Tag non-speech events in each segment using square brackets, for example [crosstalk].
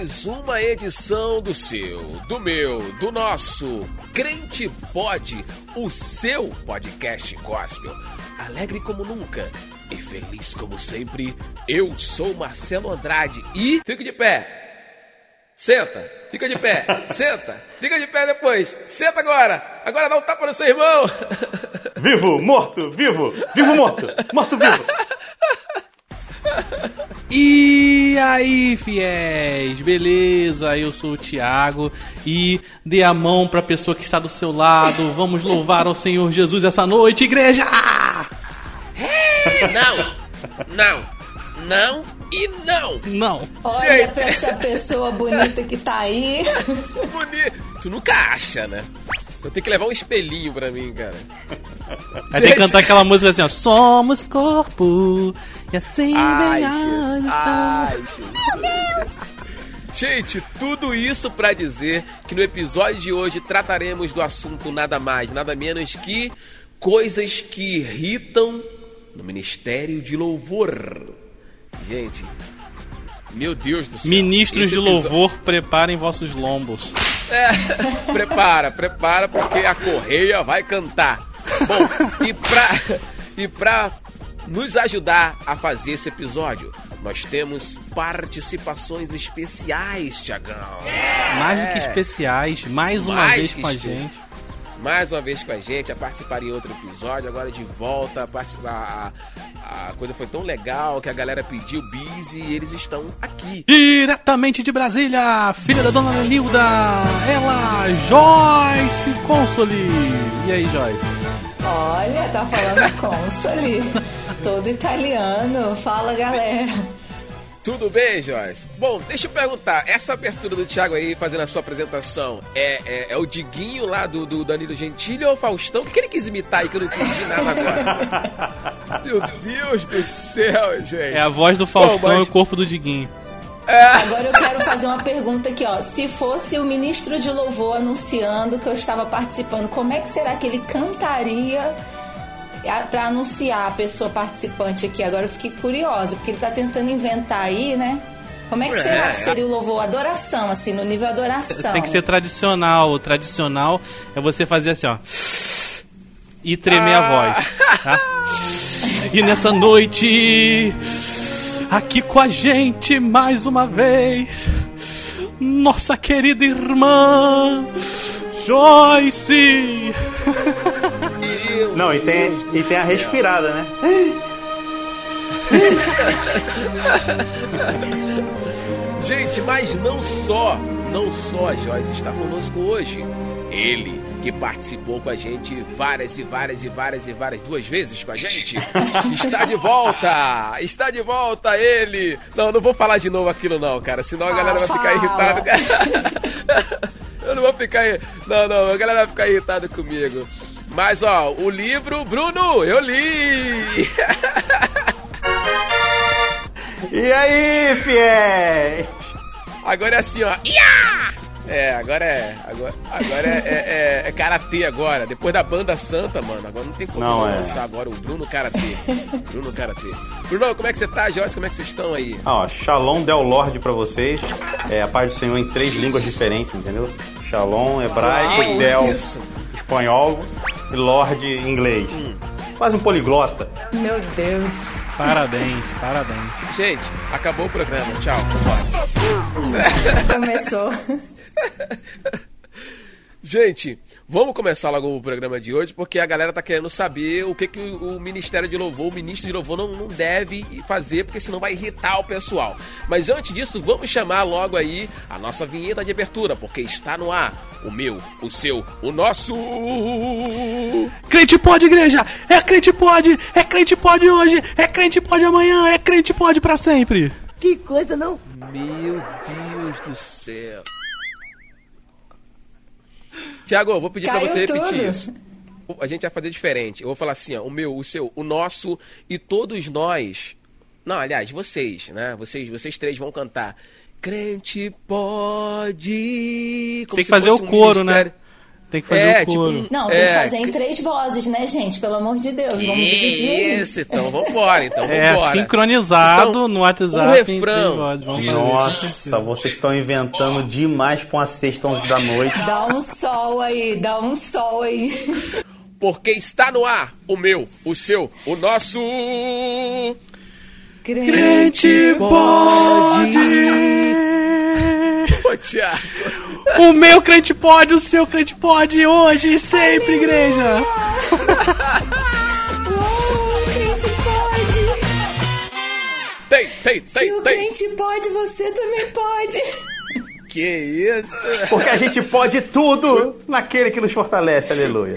mais uma edição do seu, do meu, do nosso Crente Pode, o seu podcast gospel. Alegre como nunca e feliz como sempre, eu sou Marcelo Andrade e fique de pé. Senta, fica de pé, [laughs] senta, fica de pé depois, senta agora, agora dá um tapa no seu irmão. Vivo, morto, vivo, vivo, morto, morto, vivo. [laughs] E aí, fiéis, beleza? Eu sou o Thiago e dê a mão para a pessoa que está do seu lado. Vamos louvar ao Senhor Jesus essa noite, igreja! Não, não, não e não. Não. Olha Gente. pra essa pessoa bonita que tá aí. [laughs] Bonito. Tu nunca acha, né? Eu tenho que levar um espelhinho pra mim, cara. Aí tem que cantar aquela música assim, ó. Somos corpo e assim ai, a ai, Gente, tudo isso para dizer que no episódio de hoje trataremos do assunto nada mais, nada menos que coisas que irritam no Ministério de Louvor. Gente, meu Deus do céu. Ministros de episódio... louvor, preparem vossos lombos. É, [laughs] prepara, prepara, porque a correia vai cantar. Bom, e pra, e pra nos ajudar a fazer esse episódio, nós temos participações especiais, Tiagão. Mais do que especiais, mais uma mais vez com a gente mais uma vez com a gente, a participar em outro episódio, agora de volta, a participar. A, a coisa foi tão legal que a galera pediu bis e eles estão aqui. Diretamente de Brasília, filha da dona Lilda, ela, Joyce Consoli. E aí, Joyce? Olha, tá falando [laughs] Consoli. Todo italiano. Fala, galera. Tudo bem, Joyce? Bom, deixa eu perguntar, essa abertura do Thiago aí fazendo a sua apresentação é, é, é o Diguinho lá do, do Danilo Gentili ou o Faustão? O que, que ele quis imitar aí que eu não entendi nada agora? [laughs] Meu Deus do céu, gente. É a voz do Faustão Bom, mas... e o corpo do Diguinho. É. Agora eu quero fazer uma pergunta aqui, ó. Se fosse o ministro de louvor anunciando que eu estava participando, como é que será que ele cantaria para anunciar a pessoa participante aqui. Agora eu fiquei curiosa, porque ele tá tentando inventar aí, né? Como é que será é, que seria o louvor? Adoração, assim, no nível adoração. Tem que ser tradicional. O tradicional é você fazer assim, ó. E tremer ah. a voz. Tá? [laughs] E nessa noite, aqui com a gente mais uma vez, nossa querida irmã Joyce! [laughs] Não, e tem, e tem a respirada, né? [laughs] Gente, mas não só, não só a Joyce está conosco hoje. Ele que participou com a gente várias e várias e várias e várias duas vezes com a gente. [laughs] Está de volta! Está de volta ele! Não, não vou falar de novo aquilo não, cara, senão a galera vai ficar irritada. [laughs] Eu não vou ficar. Não, não, a galera vai ficar irritada comigo. Mas, ó, o livro, Bruno, eu li! e aí, fiéis? Agora é assim, ó. É, agora é. Agora, agora é, é, é, é karatê agora. Depois da banda santa, mano. Agora não tem como não, lançar é. agora o Bruno Karatê. Bruno Karatê. Bruno, como é que você tá, Joyce? Como é que vocês estão aí? Ah, ó, Shalom Del Lorde pra vocês. É a paz do Senhor em três línguas diferentes, entendeu? Shalom, hebraico, ah, Del, isso. espanhol e Lorde inglês. Hum. Quase um poliglota. Meu Deus. Parabéns, parabéns. Gente, acabou o programa. Tchau. Começou. [laughs] Gente, vamos começar logo o programa de hoje, porque a galera tá querendo saber o que, que o Ministério de Louvor, o ministro de Louvor não, não deve fazer, porque senão vai irritar o pessoal. Mas antes disso, vamos chamar logo aí a nossa vinheta de abertura, porque está no ar o meu, o seu, o nosso. Crente pode, igreja! É crente pode! É crente pode hoje! É crente pode amanhã! É crente pode para sempre! Que coisa, não? Meu Deus do céu! Tiago, eu vou pedir para você repetir tudo. isso. A gente vai fazer diferente. Eu vou falar assim, ó, o meu, o seu, o nosso e todos nós. Não, aliás, vocês, né? Vocês, vocês três vão cantar. Crente pode. Como Tem que fazer o um coro, né? Tem que fazer É, o coro. tipo, Não, tem É, que fazer em que- três vozes, né, gente? Pelo amor de Deus, vamos dividir. Isso, então vambora, então É, vambora. sincronizado Então, no WhatsApp. um em três refrão. vozes. Vamos fazer. Nossa, vocês estão inventando demais pra uma sexta, 11 da noite. Dá um sol aí, dá um sol aí. Porque está no ar o meu, o seu, o nosso. Crente pode. Ô, Thiago. O meu crente pode, o seu crente pode, hoje e sempre, igreja. [laughs] Oh, crente pode! Tem, tem, Se tem, o tem. crente pode, você também pode. Que isso? Porque a gente pode tudo naquele que nos fortalece, aleluia.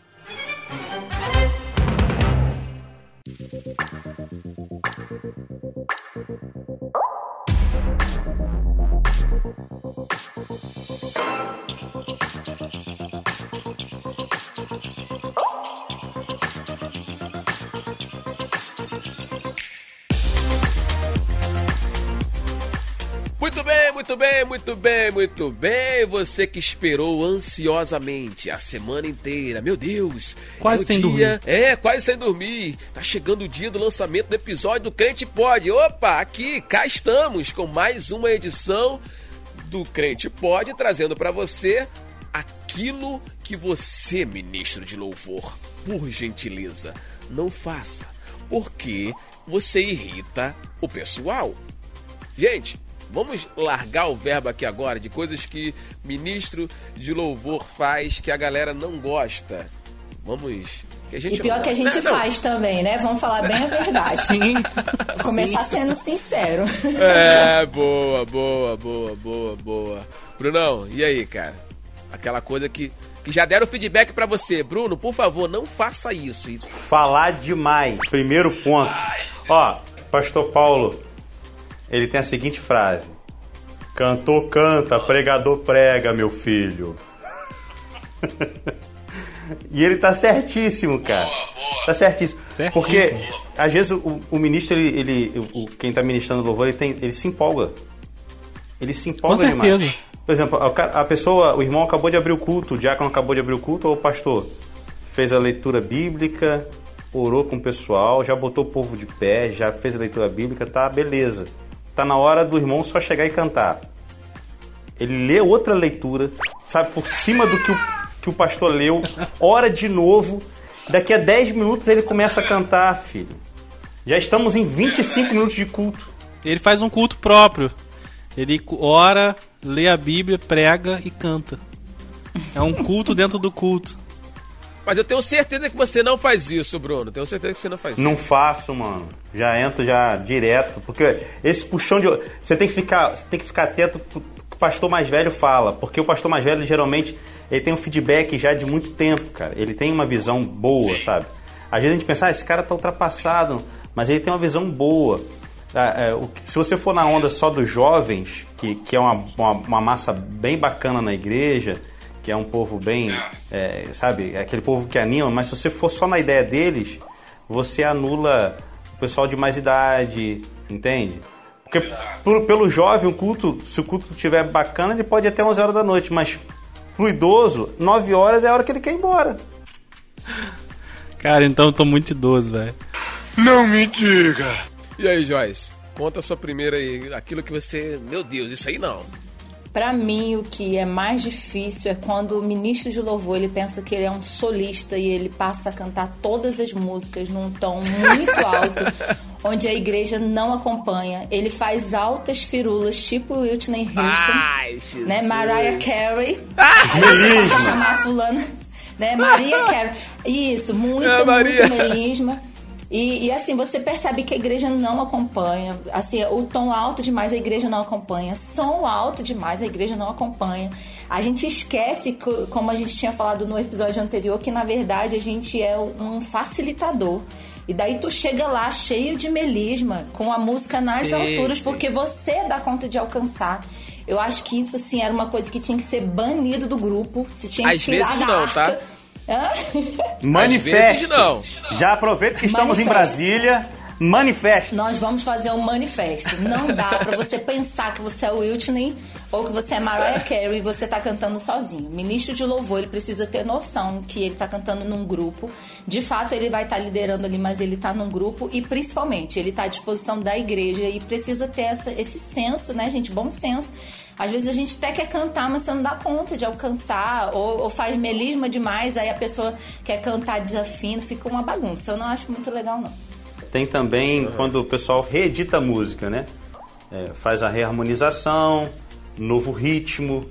Bem, muito bem, muito bem. Você que esperou ansiosamente a semana inteira. Meu Deus. Quase é sem dia... É, quase sem dormir. Tá chegando o dia do lançamento do episódio do Crente Pode. Opa, aqui, cá estamos com mais uma edição do Crente Pode, trazendo para você aquilo que você, ministro de louvor, por gentileza, não faça. Porque você irrita o pessoal. Gente, vamos largar o verbo aqui agora de coisas que ministro de louvor faz que a galera não gosta. Vamos. Que a gente E pior não- que a gente Não, não. faz também, né? Vamos falar bem a verdade. Sim. Começar sendo sincero. É, boa, boa, boa, boa, boa. Brunão, e aí, cara? Aquela coisa que, que já deram feedback pra você. Bruno, por favor, não faça isso. Falar demais. Primeiro ponto. Ó, Pastor Paulo, ele tem a seguinte frase: Cantor canta, pregador prega, meu filho. [laughs] e ele tá certíssimo, cara. Tá certíssimo. Certíssimo. Porque às vezes o, o ministro, ele, ele- o, quem tá ministrando louvor, ele, tem, ele se empolga. Ele se empolga Com certeza. demais. Por exemplo, a, a pessoa, o irmão acabou de abrir o culto, o diácono acabou de abrir o culto, ou o pastor fez a leitura bíblica, orou com o pessoal, já botou o povo de pé, já fez a leitura bíblica, tá, beleza. Tá na hora do irmão só chegar e cantar. Ele lê outra leitura, sabe, por cima do que o, que o pastor leu, ora de novo. Daqui a 10 minutos ele começa a cantar, filho. Já estamos em 25 minutos de culto. Ele faz um culto próprio. Ele ora, lê a Bíblia, prega e canta. É um culto dentro do culto. Mas eu tenho certeza que você não faz isso, Bruno. Tenho certeza que você não faz isso. Não faço, mano. Já entro já direto, porque esse puxão de você tem que ficar, você tem que ficar atento pro que o pastor mais velho fala, porque o pastor mais velho geralmente ele tem um feedback já de muito tempo, cara. Ele tem uma visão boa, sabe? Às vezes a gente pensa, ah, esse cara tá ultrapassado, mas ele tem uma visão boa. Ah, é, se você for na onda só dos jovens, que, que é uma, uma, uma massa bem bacana na igreja, que é um povo bem, é, sabe, é aquele povo que anima, mas se você for só na ideia deles, você anula o pessoal de mais idade, entende? Porque por- pelo jovem, o culto, se o culto estiver bacana, ele pode ir até 11 horas da noite, mas pro idoso, 9 horas é a hora que ele quer ir embora. Cara, então eu tô muito idoso, velho. E aí, Joyce? Conta a sua primeira aí, aquilo que você. Meu Deus, isso aí não. Pra mim, o que é mais difícil é quando o ministro de louvor ele pensa que ele é um solista e ele passa a cantar todas as músicas num tom muito alto, [laughs] onde a igreja não acompanha. Ele faz altas firulas, tipo Whitney Houston, Ai, né? Mariah Carey. Aí você passa a chamar a fulana, né? Maria Carey. Isso, muito, É, muito melisma. E, e, assim, você percebe que a igreja não acompanha. Assim, o tom alto demais a igreja não acompanha. Som alto demais a igreja não acompanha. A gente esquece, como a gente tinha falado no episódio anterior, que na verdade a gente é um facilitador. E daí tu chega lá cheio de melisma, com a música nas sim, alturas, sim. porque você dá conta de alcançar. Eu acho que isso, assim, era uma coisa que tinha que ser banido do grupo. Se tinha que Às tirar vezes da não, arca. tá? Manifesto. não. Já aproveita que estamos Manifesto. em Brasília. Manifesto. Nós vamos fazer um manifesto. Não dá para você pensar que você é o Whitney ou que você é Mariah Carey e você tá cantando sozinho. O ministro de louvor, ele precisa ter noção que ele tá cantando num grupo. De fato, ele vai estar tá liderando ali, mas ele tá num grupo e principalmente ele tá à disposição da igreja e precisa ter essa, esse senso, né, gente? Bom senso às vezes a gente até quer cantar, mas você não dá conta de alcançar, ou, ou faz melisma demais, aí a pessoa quer cantar desafino, fica uma bagunça. Eu não acho muito legal, não. Tem também uhum. quando o pessoal reedita a música, né? É, faz a reharmonização, novo ritmo,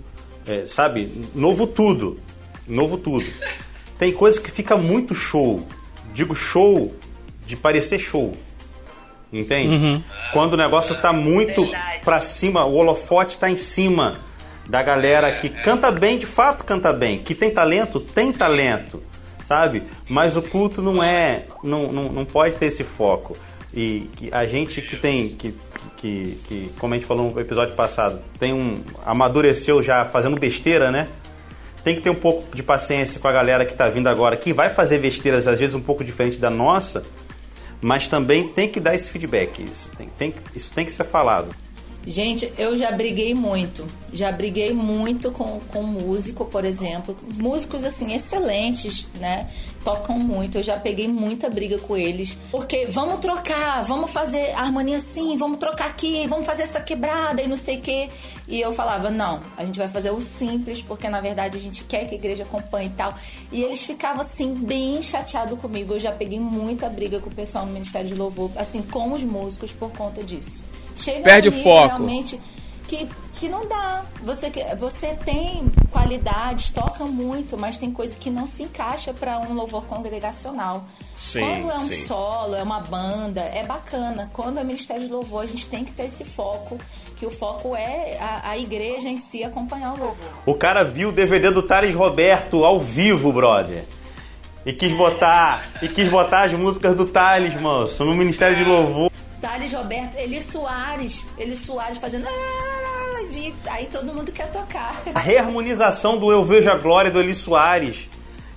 é, sabe? Novo tudo. Novo tudo. Tem coisa que fica muito show. Digo show de parecer show. Entende? Uhum. Quando o negócio tá muito Verdade. pra cima, o holofote tá em cima da galera que canta bem, de fato canta bem. Que tem talento, tem talento, sabe? Mas o culto não é, não, não, não pode ter esse foco. E a gente que tem, que, que, que, como a gente falou no episódio passado, tem um. amadureceu já fazendo besteira, né? Tem que ter um pouco de paciência com a galera que tá vindo agora, que vai fazer besteiras, às vezes, um pouco diferente da nossa mas também tem que dar esse feedback. Isso tem, tem, isso tem que ser falado. Gente, eu já briguei muito. Já briguei muito com, com músico, por exemplo. Músicos, assim, excelentes, né? Tocam muito. Eu já peguei muita briga com eles. Porque vamos trocar, vamos fazer a harmonia assim, vamos trocar aqui, vamos fazer essa quebrada e não sei o quê. E eu falava, não, a gente vai fazer o simples, porque na verdade a gente quer que a igreja acompanhe e tal. E eles ficavam, assim, bem chateados comigo. Eu já peguei muita briga com o pessoal no Ministério de Louvor, assim, com os músicos por conta disso chega Perde o foco. realmente que, que não dá. Você, você tem qualidades, toca muito, mas tem coisa que não se encaixa para um louvor congregacional. Sim, Quando é um sim. solo, é uma banda, é bacana. Quando é ministério de louvor, a gente tem que ter esse foco que o foco é a, a, igreja em si acompanhar o louvor. O cara viu o DVD do Thales Roberto ao vivo, brother. E quis botar, e quis botar as músicas do Thales, moço, no Ministério de Louvor. Thales Roberto, Eli Soares, Eli Soares fazendo. Aí todo mundo quer tocar. A reharmonização do Eu Vejo a Glória do Eli Soares.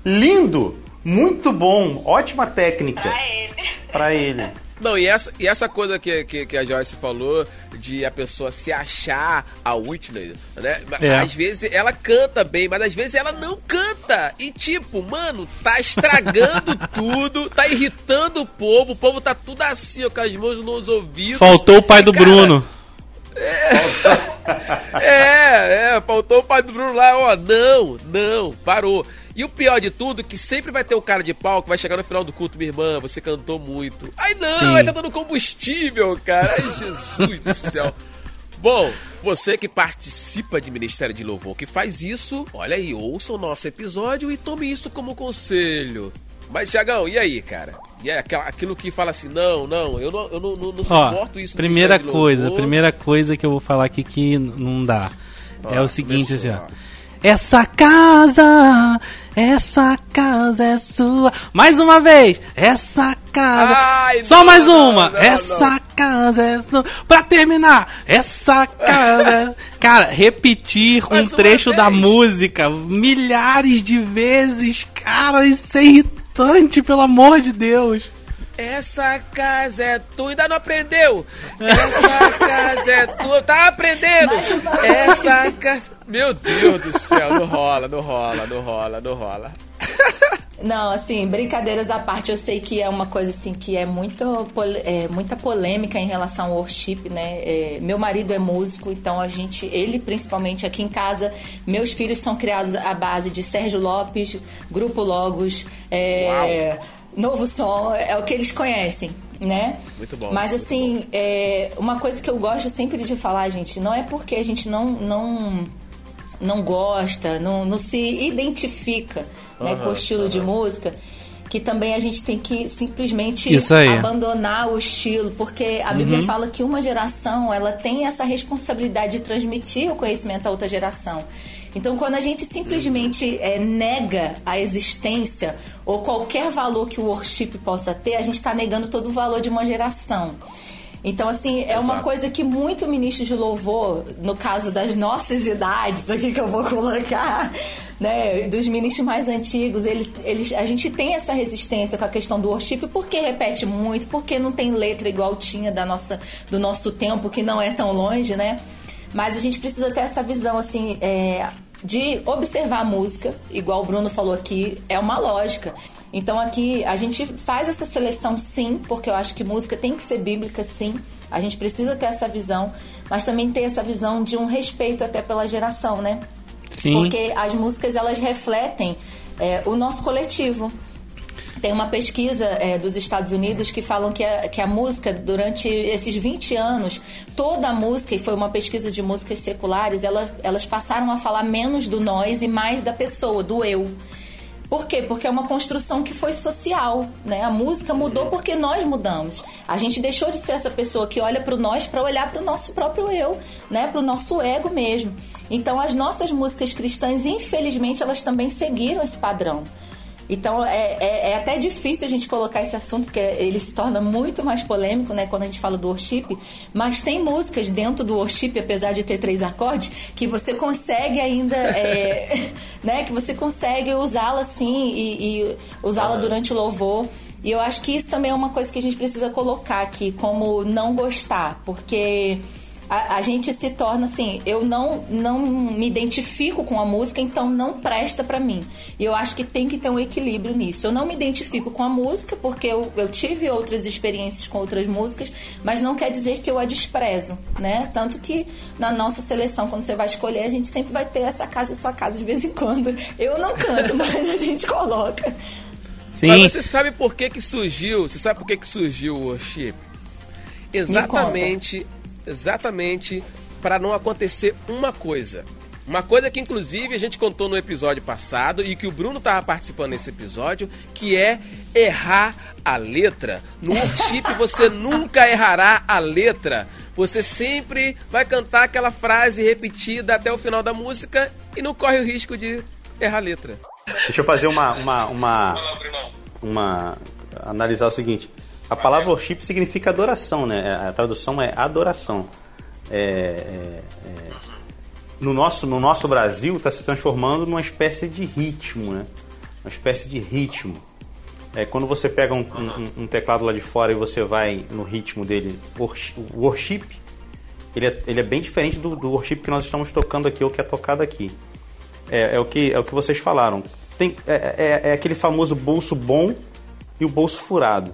Lindo! Muito bom! Ótima técnica. Pra ele. Pra ele. Não, e essa, e essa coisa que, que, que, a Joyce falou de a pessoa se achar a Whitney, né? É. Às vezes ela canta bem, mas às vezes ela não canta. E tipo, mano, tá estragando [laughs] tudo, tá irritando o povo, o povo tá tudo assim, ó, com as mãos nos ouvidos. Faltou o pai do cara, Bruno. É, [laughs] é, é, faltou o pai do Bruno lá, ó, não, não, parou. E o pior de tudo que sempre vai ter o cara de pau que vai chegar no final do culto, minha irmã, você cantou muito. Ai não, Sim. tá dando combustível, cara. Ai, Jesus do céu. Bom, você que participa de Ministério de Louvor, que faz isso, olha aí, ouça o nosso episódio e tome isso como conselho. Mas, Tiagão, e aí, cara? E é aquilo que fala assim, não, não, eu não, eu não, não, não suporto Ó, isso. Primeira coisa, primeira coisa que eu vou falar aqui que não dá. é o seguinte, assim, ó. Essa casa, essa casa é sua. Mais uma vez, essa casa. Ai, Só não, mais uma. Não, não, essa casa é sua. Pra terminar, essa casa. É- [laughs] Cara, repetir mais um trecho da música milhares de vezes, cara, isso é irritante, pelo amor de Deus. Essa casa é tua, ainda não aprendeu? Essa casa é tua, tá aprendendo? Essa casa. Meu Deus do céu, não rola, não rola, não rola, não rola. Não, assim, brincadeiras à parte, eu sei que é uma coisa assim que é, muito, é muita polêmica em relação ao worship, né? É, meu marido é músico, então a gente, ele principalmente aqui em casa, meus filhos são criados à base de Sérgio Lopes, Grupo Logos, é, Novo Som, é o que eles conhecem. Né? Muito bom. Mas assim, é, uma coisa que eu gosto sempre de falar, gente, não é porque a gente não, não não gosta, não, não se identifica né, com o estilo de música, que também a gente tem que simplesmente abandonar o estilo, porque a Bíblia fala que uma geração ela tem essa responsabilidade de transmitir o conhecimento a outra geração. Então, quando a gente simplesmente é, nega a existência ou qualquer valor que o worship possa ter, a gente está negando todo o valor de uma geração. Então, assim, é uma Exato. coisa que muito ministro de louvor, no caso das nossas idades, aqui que eu vou colocar, né, dos ministros mais antigos, ele, eles, a gente tem essa resistência com a questão do worship, porque repete muito, porque não tem letra igual tinha da nossa, do nosso tempo, que não é tão longe, né? Mas a gente precisa ter essa visão, assim, é, de observar a música, igual o Bruno falou aqui, é uma lógica. Então aqui a gente faz essa seleção sim, porque eu acho que música tem que ser bíblica sim. A gente precisa ter essa visão, mas também ter essa visão de um respeito até pela geração, né? Sim. Porque as músicas elas refletem é, o nosso coletivo. Tem uma pesquisa é, dos Estados Unidos que falam que a, que a música, durante esses 20 anos, toda a música, e foi uma pesquisa de músicas seculares, ela, elas passaram a falar menos do nós e mais da pessoa, do eu. Por quê? Porque é uma construção que foi social, né? A música mudou porque nós mudamos. A gente deixou de ser essa pessoa que olha para o nós para olhar para o nosso próprio eu, né? Para o nosso ego mesmo. Então, as nossas músicas cristãs, infelizmente, elas também seguiram esse padrão. Então é, é, é até difícil a gente colocar esse assunto, porque ele se torna muito mais polêmico, né, quando a gente fala do worship. Mas tem músicas dentro do worship, apesar de ter três acordes, que você consegue ainda, é, [laughs] né, que você consegue usá-la assim e, e usá-la durante o louvor. E eu acho que isso também é uma coisa que a gente precisa colocar aqui, como não gostar, porque a, a gente se torna assim, eu não, não me identifico com a música, então não presta pra mim. E eu acho que tem que ter um equilíbrio nisso. Eu não me identifico com a música, porque eu, eu tive outras experiências com outras músicas, mas não quer dizer que eu a desprezo, né? Tanto que na nossa seleção, quando você vai escolher, a gente sempre vai ter essa casa e sua casa de vez em quando. Eu não canto, [laughs] mas a gente coloca. Sim. Mas você sabe por que que surgiu? Você sabe por que que surgiu o worship? Exatamente, exatamente para não acontecer uma coisa. Uma coisa que inclusive a gente contou no episódio passado e que o Bruno estava participando nesse episódio, que é errar a letra. No worship você nunca errará a letra. Você sempre vai cantar aquela frase repetida até o final da música e não corre o risco de errar a letra. Deixa eu fazer uma, uma, uma, uma. analisar o seguinte. A palavra worship significa adoração, né? A tradução é adoração. É, é, é, no, nosso, no nosso Brasil está se transformando numa espécie de ritmo, né? Uma espécie de ritmo. É, quando você pega um, um- um teclado lá de fora e você vai no ritmo dele, o worship ele é, ele é bem diferente do, do worship que nós estamos tocando aqui, ou que é tocado aqui. É, é o, que, é o que vocês falaram. Tem, é, é- é aquele famoso bolso bom e o bolso furado.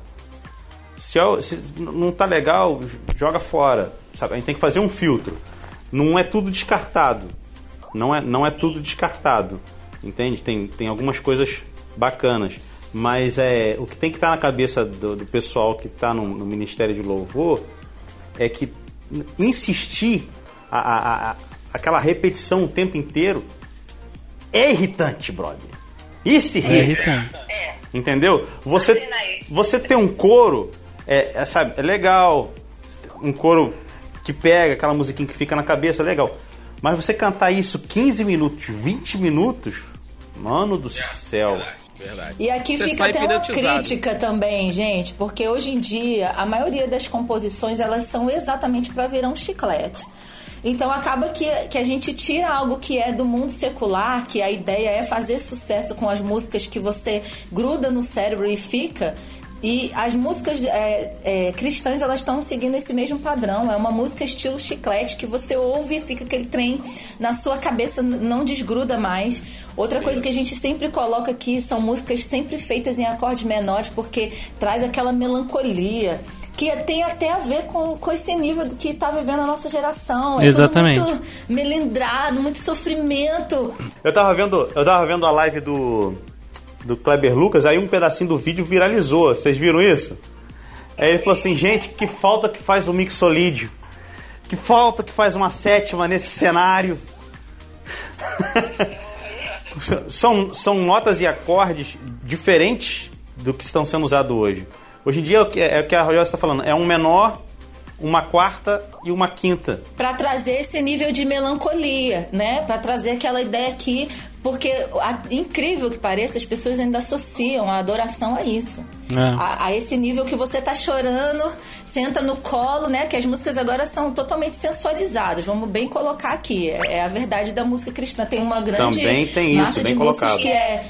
Se, é- se não tá legal, joga fora. Sabe? A gente tem que fazer um filtro. Não é tudo descartado. Não é, não é tudo descartado. Entende? Tem, tem algumas coisas bacanas. Mas é o que tem que estar na cabeça do, do pessoal que está no, no Ministério de Louvor é que insistir a, a- a- aquela repetição o tempo inteiro é irritante, brother. Isso É irrita. irritante. Entendeu? Você, você ter um coro, é, é, sabe, é legal. Um coro que pega aquela musiquinha que fica na cabeça, é legal. Mas você cantar isso 15 minutos, 20 minutos, mano do céu. Verdade. E aqui Você fica até uma crítica também, gente, porque hoje em dia a maioria das composições elas são exatamente para virar um chiclete. Então acaba que, que a gente tira algo que é do mundo secular, que a ideia é fazer sucesso com as músicas que você gruda no cérebro e fica. E as músicas é, é, cristãs elas estão seguindo esse mesmo padrão. É uma música estilo chiclete que você ouve e fica aquele trem na sua cabeça, não desgruda mais. Outra coisa que a gente sempre coloca aqui são músicas sempre feitas em acordes menores, porque traz aquela melancolia. Que tem até a ver com, com esse nível do que está vivendo a nossa geração. É Exatamente. Tudo muito melindrado, muito sofrimento. Eu tava vendo, eu tava vendo a live do do Kleber Lucas, aí um pedacinho do vídeo viralizou. Vocês viram isso? Aí ele falou assim, gente, que falta que faz o mixolídio. Que falta que faz uma sétima nesse cenário. [laughs] são, são notas e acordes diferentes do que estão sendo usados hoje. Hoje em dia é o que, é a Royal está falando, é um menor, uma quarta e uma quinta. Para trazer esse nível de melancolia, né? Para trazer aquela ideia que porque, a, incrível que pareça, as pessoas ainda associam a adoração a isso. É. A, a, esse nível que você tá chorando, senta no colo, né? Que as músicas agora são totalmente sensualizadas. Vamos bem colocar aqui. É, é a verdade da música cristã. Tem uma grande Também tem isso, massa bem de colocado. músicas que é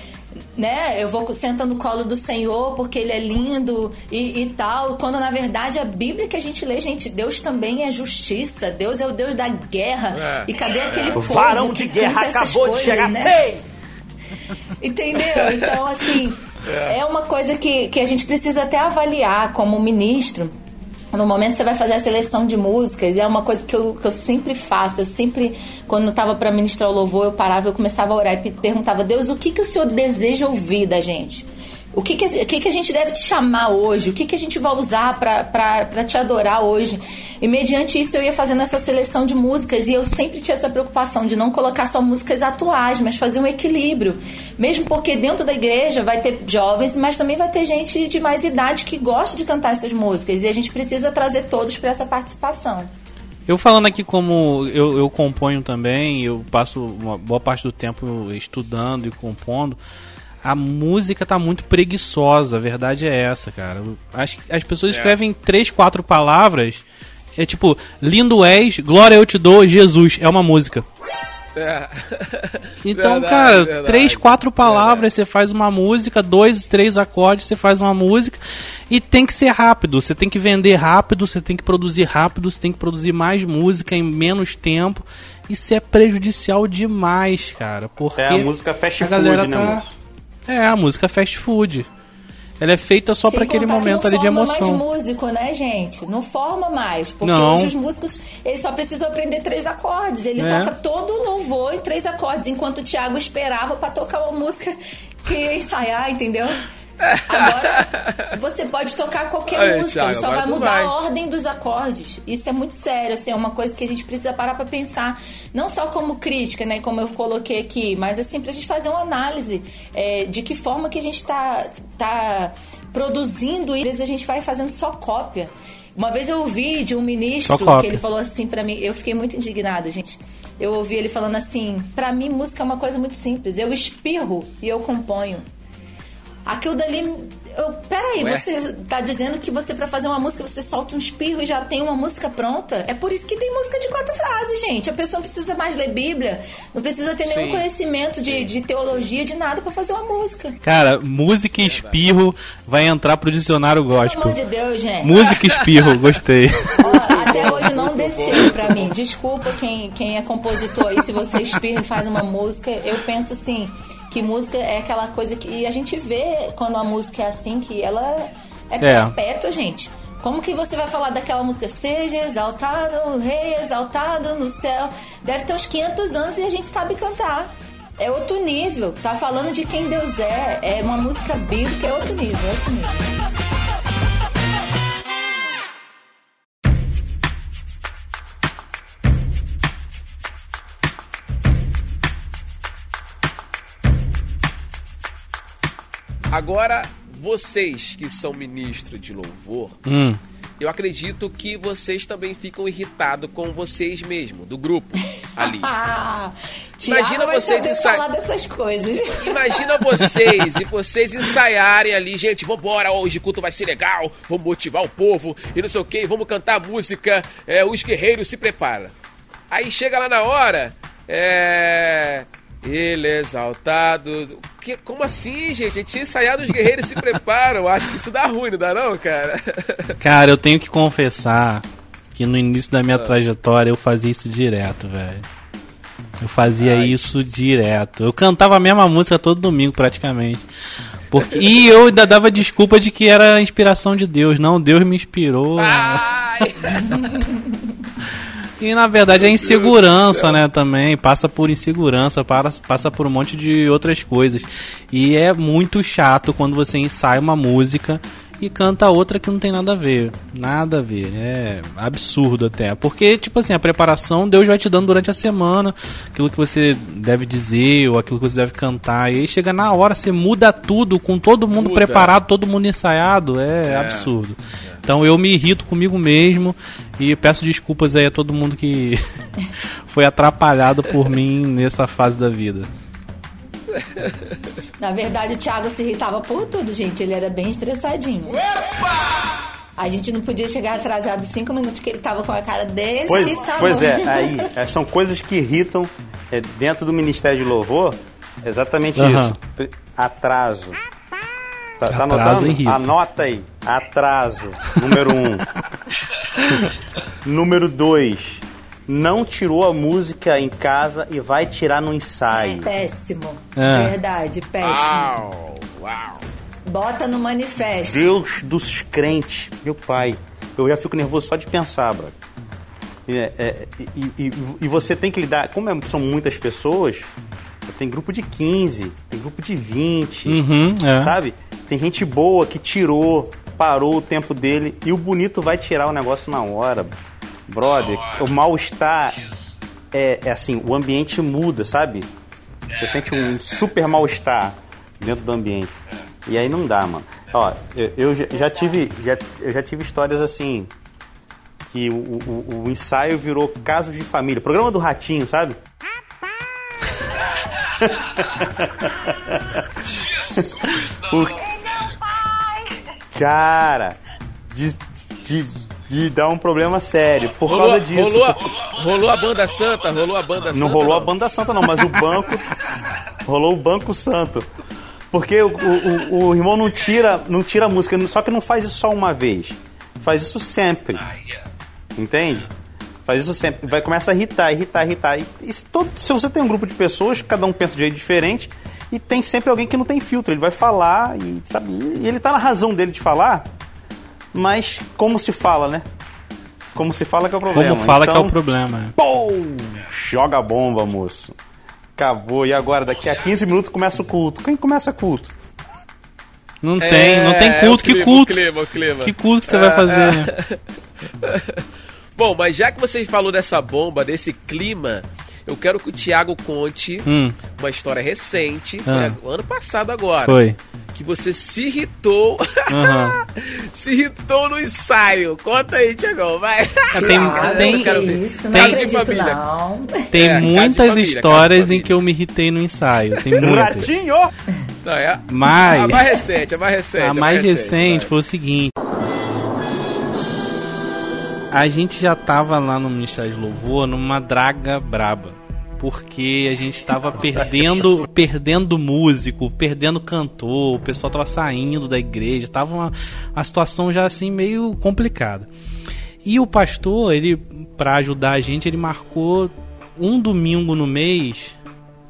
né? Eu vou senta no colo do Senhor porque ele é lindo e, e, tal. Quando na verdade a Bíblia que a gente lê, gente, Deus também é justiça. Deus é o Deus da guerra. É. E cadê aquele povo varão que de guerra acabou coisas, de chegar. Né? Entendeu? [laughs] Então, assim, é. é uma coisa que, que a gente precisa até avaliar como ministro no momento você vai fazer a seleção de músicas, e é uma coisa que eu, que eu sempre faço. Eu sempre, quando eu estava para ministrar o louvor, eu parava, eu começava a orar e perguntava: Deus, o que, que o Senhor deseja ouvir da gente? O que, que, o que, que a gente deve te chamar hoje? O que, que a gente vai usar para te adorar hoje? E mediante isso eu ia fazendo essa seleção de músicas e eu sempre tinha essa preocupação de não colocar só músicas atuais, mas fazer um equilíbrio. Mesmo porque dentro da igreja vai ter jovens, mas também vai ter gente de mais idade que gosta de cantar essas músicas e a gente precisa trazer todos para essa participação. Eu falando aqui como eu, eu componho também, eu passo uma boa parte do tempo estudando e compondo a música tá muito preguiçosa, a verdade é essa, cara. As, as pessoas é. escrevem três, quatro palavras, é tipo, lindo és, glória eu te dou, Jesus, é uma música. É. Então, verdade, cara, verdade, três, quatro palavras, verdade. você faz uma música, dois, três acordes, você faz uma música e tem que ser rápido. Você tem que vender rápido, você tem que produzir rápido, você tem que produzir mais música em menos tempo. Isso é prejudicial demais, cara. Porque é a música fast food, né, tá... moço? É, a música fast food. Ela é feita só para aquele momento ali de emoção. Não forma mais músico, né, gente? Não forma mais. Porque não. hoje os músicos, eles só precisam aprender três acordes. Ele é. toca todo o louvor em três acordes, enquanto o Thiago esperava para tocar uma música que ia ensaiar, entendeu? Agora, você pode tocar qualquer Aí, música, Thiago, só vai mudar vai. a ordem dos acordes. Isso é muito sério, assim, é uma coisa que a gente precisa parar para pensar, não só como crítica, né, como eu coloquei aqui, mas assim, pra gente fazer uma análise é, de que forma que a gente tá, tá produzindo e às vezes a gente vai fazendo só cópia. Uma vez eu ouvi de um ministro que ele falou assim para mim, eu fiquei muito indignada, gente. Eu ouvi ele falando assim: para mim, música é uma coisa muito simples. Eu espirro e eu componho. Aquilo dali. Eu, peraí, Ué? você tá dizendo que você, para fazer uma música, você solta um espirro e já tem uma música pronta? É por isso que tem música de quatro frases, gente. A pessoa não precisa mais ler Bíblia, não precisa ter nenhum Sim. conhecimento de, de teologia, de nada para fazer uma música. Cara, música e espirro vai entrar pro dicionário gospel. Pelo amor de Deus, gente. Música e espirro, [laughs] gostei. Ó, até hoje não desceu pra mim. Desculpa quem, quem é compositor aí, se você espirra e faz uma música. Eu penso assim que música é aquela coisa que a gente vê quando a música é assim, que ela é, é. perpétua, gente. Como que você vai falar daquela música? Seja exaltado, rei exaltado no céu. Deve ter uns 500 anos e a gente sabe cantar. É outro nível. Tá falando de quem Deus é. É uma música bíblica, é outro nível, é outro nível. Agora, vocês que são ministros de louvor, hum. eu acredito que vocês também ficam irritados com vocês mesmos, do grupo ali. [laughs] Imagina vocês ensaiarem. dessas coisas. Imagina [laughs] vocês e vocês ensaiarem ali, gente, vambora, hoje o culto vai ser legal, vamos motivar o povo e não sei o que, vamos cantar a música, é, os guerreiros se preparam. Aí chega lá na hora, é. Ele é exaltado. Que, como assim, gente? A gente tinha ensaiado os guerreiros se preparam. Acho que isso dá ruim, não dá não, cara? [laughs] Cara, eu tenho que confessar que no início da minha ah. trajetória eu fazia isso direto, velho. Eu fazia Ai, isso direto. Eu cantava a mesma música todo domingo, praticamente. Porque... e eu ainda dava desculpa de que era inspiração de Deus. Não, Deus me inspirou. Ai. [laughs] E na verdade é insegurança, né, também. Passa por insegurança, passa por um monte de outras coisas. E é muito chato quando você ensaia uma música e canta outra que não tem nada a ver. Nada a ver. É absurdo até. Porque, tipo assim, a preparação Deus vai te dando durante a semana aquilo que você deve dizer ou aquilo que você deve cantar. E aí chega na hora, você muda tudo com todo mundo Muda. preparado, todo mundo ensaiado. É, É. absurdo. Então eu me irrito comigo mesmo e peço desculpas aí a todo mundo que [laughs] foi atrapalhado por mim nessa fase da vida. [laughs] Na verdade, o Thiago se irritava por tudo, gente. Ele era bem estressadinho. A gente não podia chegar atrasado cinco minutos que ele tava com a cara desse Pois, tamanho. pois é, [laughs] aí é, são coisas que irritam é, dentro do Ministério de Louvor. Exatamente Aham. isso. Atraso. Tá, tá Atraso anotando? irrita. Anota aí. Atraso. Número um. [laughs] Número dois. Não tirou a música em casa e vai tirar no ensaio. Péssimo. É. Verdade, péssimo. Uau, uau. Bota no manifesto. Deus dos crentes, meu pai. Eu já fico nervoso só de pensar, brother. E, é, é, e- e- e você tem que lidar, como é- são muitas pessoas, tem grupo de 15, tem grupo de 20, Uhum, é. sabe? Tem gente boa que tirou, parou o tempo dele e o bonito vai tirar o negócio na hora. Brother, o mal-estar é, é assim, o ambiente muda, sabe? Você sente um super mal-estar dentro do ambiente. E aí não dá, mano. Ó, eu, eu já, já tive já, eu já tive histórias assim que o, o- o ensaio virou casos de família. Programa do Ratinho, sabe? Por- Cara, de, de, de dar um problema sério por Rolou, causa disso. rolou, a, Por- rolou a banda santa, rolou a banda santa. não rolou a banda santa, não, mas o banco. [laughs] rolou o banco santo. Porque o, o, o- o irmão não tira, não tira a música, só que não faz isso só uma vez. Faz isso sempre. Entende? Faz isso sempre. Vai começar a irritar, irritar, irritar. E, e se, todo- se você tem um grupo de pessoas, cada um pensa de jeito diferente, e tem sempre alguém que não tem filtro. Ele vai falar e, sabe, e ele tá na razão dele de falar, mas como se fala, né? Como se fala que é o problema. Como fala que é Então, o problema. Pum! Joga a bomba, moço. Acabou. E agora, daqui a 15 minutos começa o culto. Quem começa culto? Não É, tem, não tem culto. que clima, culto? o clima, o clima. Que culto que você vai fazer? né? [laughs] Bom, mas já que vocês falou dessa bomba, desse clima, eu quero que o Thiago conte Hum, uma história recente, Ah. foi ano passado agora, foi. que você se irritou, Aham. [laughs] se irritou no ensaio. Conta aí, Thiagão, vai. Tem- Ah, tem- ver. isso, não tem- família. não. Tem É, muitas família, histórias em que eu me irritei no ensaio. Tem [laughs] muitas. Ratinho! Não, é a, Mas a mais recente, a mais recente. a mais recente vai. foi o seguinte. A gente já tava lá no Ministério de Louvor numa draga braba. Porque a gente tava perdendo, perdendo músico, perdendo cantor, o pessoal tava saindo da igreja, tava uma, uma situação já assim meio complicada. E o pastor, ele para ajudar a gente, ele marcou um domingo no mês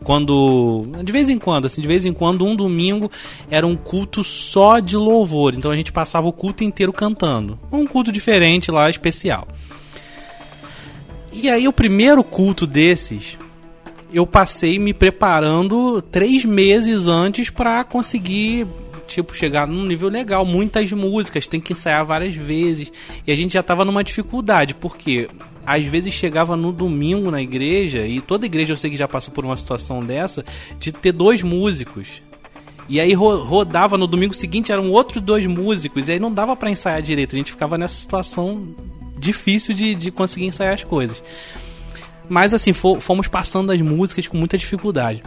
quando de vez em quando assim de vez em quando um domingo era um culto só de louvor. Então a gente passava o culto inteiro cantando. Um culto diferente lá especial. E aí o primeiro culto desses eu passei me preparando três meses antes para conseguir tipo chegar num nível legal. Muitas músicas tem que ensaiar várias vezes. E a gente já tava numa dificuldade porque às vezes chegava no domingo na igreja e toda igreja eu sei que já passou por uma situação dessa de ter dois músicos. E aí ro- rodava no domingo seguinte eram outros dois músicos e aí não dava para ensaiar direito. A gente ficava nessa situação difícil de, de conseguir ensaiar as coisas mas assim, fo- fomos passando as músicas com muita dificuldade.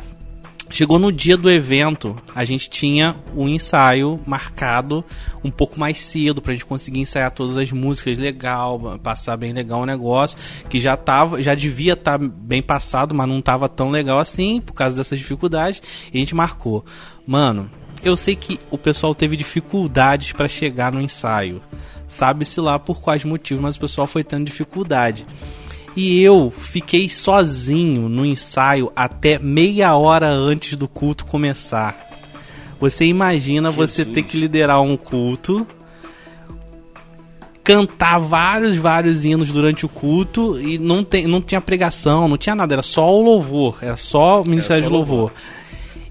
Chegou no dia do evento, a gente tinha o ensaio marcado um pouco mais cedo pra gente conseguir ensaiar todas as músicas legal, passar bem legal o negócio, que já tava, já devia estar bem passado, mas não tava tão legal assim por causa dessas dificuldades, e a gente marcou. Mano, eu sei que o pessoal teve dificuldades pra chegar no ensaio. Sabe-se lá por quais motivos, mas o pessoal foi tendo dificuldade. E eu fiquei sozinho no ensaio até meia hora antes do culto começar. Você imagina você ter que liderar um culto, cantar vários, vários hinos durante o culto e não, tem, não tinha pregação, não tinha nada, era só o louvor, era só o Ministério só de louvor.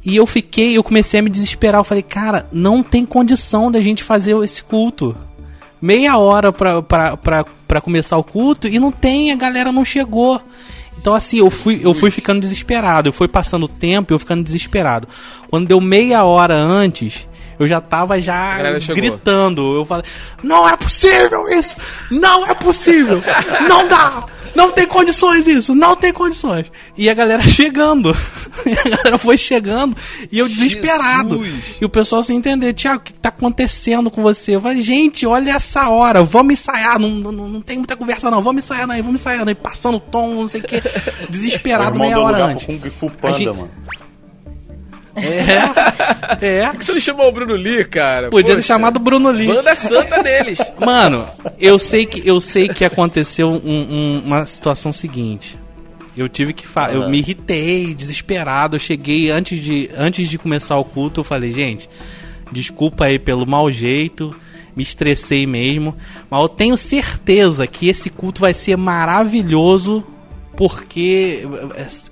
E eu fiquei, eu comecei a me desesperar. Eu falei, cara, não tem condição da gente fazer esse culto. Meia hora pra, pra, pra, pra começar o culto e não tem, a galera não chegou. Então assim, eu fui, eu fui ficando desesperado. Eu fui passando o tempo e eu ficando desesperado. Quando deu meia hora antes, eu já tava já gritando. Eu falei, não é possível isso! Não é possível! Não dá! Não tem condições isso, não tem condições. E a galera [laughs] chegando. E a galera foi chegando e eu desesperado. Jesus. E o pessoal sem entender, Tiago, o que tá acontecendo com você? Eu falei, gente, olha essa hora, vamos ensaiar. Não, não, não tem muita conversa, não. Vamos ensaiar aí, vamos ensaiar aí. Passando tom, não sei o que. [laughs] Desesperado meia hora antes. Kung Fu Panda, gente... mano. É. É. Por que você não chamou o Bruno Lee, cara? Podia ter chamado o Bruno Lee. Banda santa deles. [laughs] Mano, eu sei que, eu sei que aconteceu um, um, uma situação seguinte. Eu tive que falar, uhum. eu me irritei, desesperado. Eu cheguei antes de, antes de começar o culto, eu falei, gente, desculpa aí pelo mau jeito, me estressei mesmo, mas eu tenho certeza que esse culto vai ser maravilhoso porque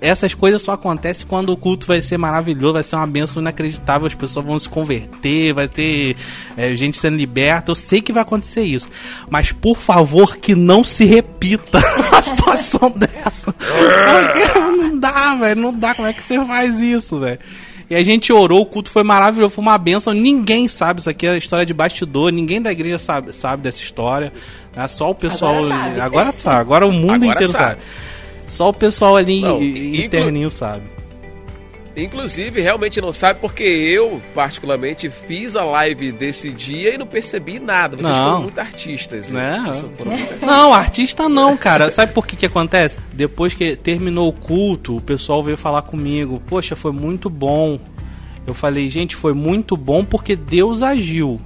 essas coisas só acontecem quando o culto vai ser maravilhoso, vai ser uma benção inacreditável, as pessoas vão se converter, vai ter é, gente sendo liberta. Eu sei que vai acontecer isso, mas por favor que não se repita [laughs] uma situação [laughs] dessa. não dá, velho, não dá. Como é que você faz isso, velho? E a gente orou, o culto foi maravilhoso, foi uma benção. Ninguém sabe isso aqui, é história de bastidor, ninguém da igreja sabe, sabe dessa história. É só o pessoal. Agora sabe. Agora sabe, agora o mundo agora inteiro sabe. sabe. Só o pessoal ali não, interninho inclu... sabe. Inclusive, realmente não sabe porque eu, particularmente, fiz a live desse dia e não percebi nada. Vocês não. foram muito artistas. Né? [laughs] Não, artista não, cara. Sabe por que que acontece? Depois que terminou o culto, o pessoal veio falar comigo. Poxa, foi muito bom. Eu falei, gente, foi muito bom porque Deus agiu.